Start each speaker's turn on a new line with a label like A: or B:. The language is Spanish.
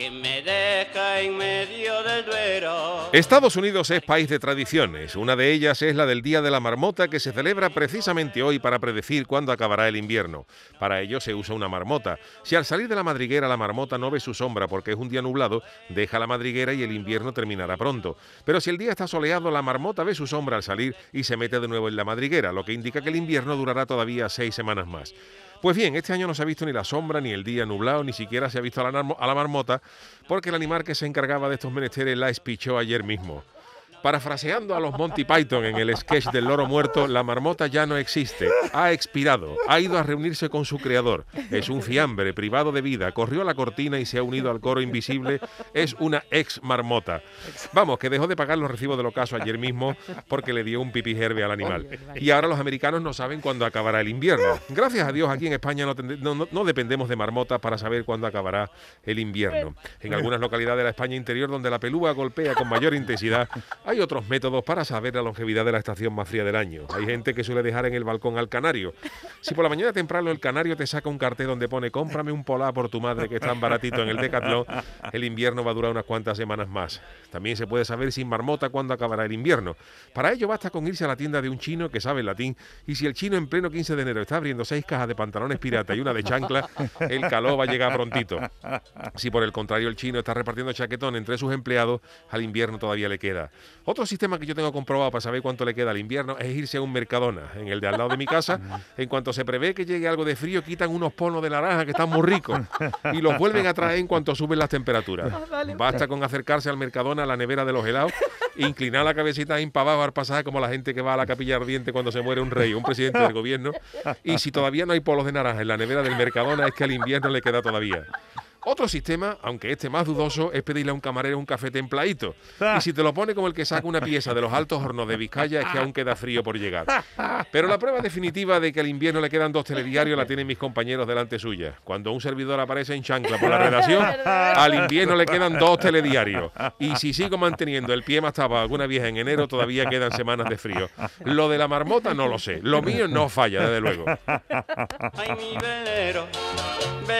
A: que me deja en medio del Duero.
B: Estados Unidos es país de tradiciones. Una de ellas es la del Día de la Marmota que se celebra precisamente hoy para predecir cuándo acabará el invierno. Para ello se usa una marmota. Si al salir de la madriguera la marmota no ve su sombra porque es un día nublado, deja la madriguera y el invierno terminará pronto. Pero si el día está soleado, la marmota ve su sombra al salir y se mete de nuevo en la madriguera, lo que indica que el invierno durará todavía seis semanas más. Pues bien, este año no se ha visto ni la sombra, ni el día nublado, ni siquiera se ha visto a la, marmota, porque el animal que se encargaba de estos menesteres la espichó ayer mismo. Parafraseando a los Monty Python en el sketch del loro muerto, la marmota ya no existe, ha expirado, ha ido a reunirse con su creador, es un fiambre privado de vida, corrió a la cortina y se ha unido al coro invisible, es una ex marmota. Vamos, que dejó de pagar los recibos del ocaso ayer mismo porque le dio un pipijerbe al animal. Y ahora los americanos no saben cuándo acabará el invierno. Gracias a Dios aquí en España no, no dependemos de marmotas para saber cuándo acabará el invierno. En algunas localidades de la España interior donde la pelúa golpea con mayor intensidad, hay otros métodos para saber la longevidad de la estación más fría del año. Hay gente que suele dejar en el balcón al canario. Si por la mañana temprano el canario te saca un cartel donde pone cómprame un polar por tu madre que es tan baratito en el Decathlon, el invierno va a durar unas cuantas semanas más. También se puede saber sin marmota cuándo acabará el invierno. Para ello basta con irse a la tienda de un chino que sabe el latín y si el chino en pleno 15 de enero está abriendo seis cajas de pantalones pirata y una de chancla, el calor va a llegar prontito. Si por el contrario el chino está repartiendo chaquetón entre sus empleados, al invierno todavía le queda. Otro sistema que yo tengo comprobado para saber cuánto le queda al invierno es irse a un Mercadona, en el de al lado de mi casa. En cuanto se prevé que llegue algo de frío, quitan unos ponos de naranja que están muy ricos y los vuelven a traer en cuanto suben las temperaturas. Basta con acercarse al Mercadona, a la nevera de los helados, inclinar la cabecita ahí para abajo al pasar como la gente que va a la capilla ardiente cuando se muere un rey, un presidente del gobierno. Y si todavía no hay polos de naranja en la nevera del Mercadona, es que al invierno le queda todavía. Otro sistema, aunque este más dudoso, es pedirle a un camarero un café templadito. Y si te lo pone como el que saca una pieza de los altos hornos de Vizcaya, es que aún queda frío por llegar. Pero la prueba definitiva de que al invierno le quedan dos telediarios la tienen mis compañeros delante suya. Cuando un servidor aparece en chancla por la redacción, al invierno le quedan dos telediarios. Y si sigo manteniendo el pie más tapado alguna vieja en enero, todavía quedan semanas de frío. Lo de la marmota no lo sé. Lo mío no falla, desde luego.
A: Ay, mi velero, velero.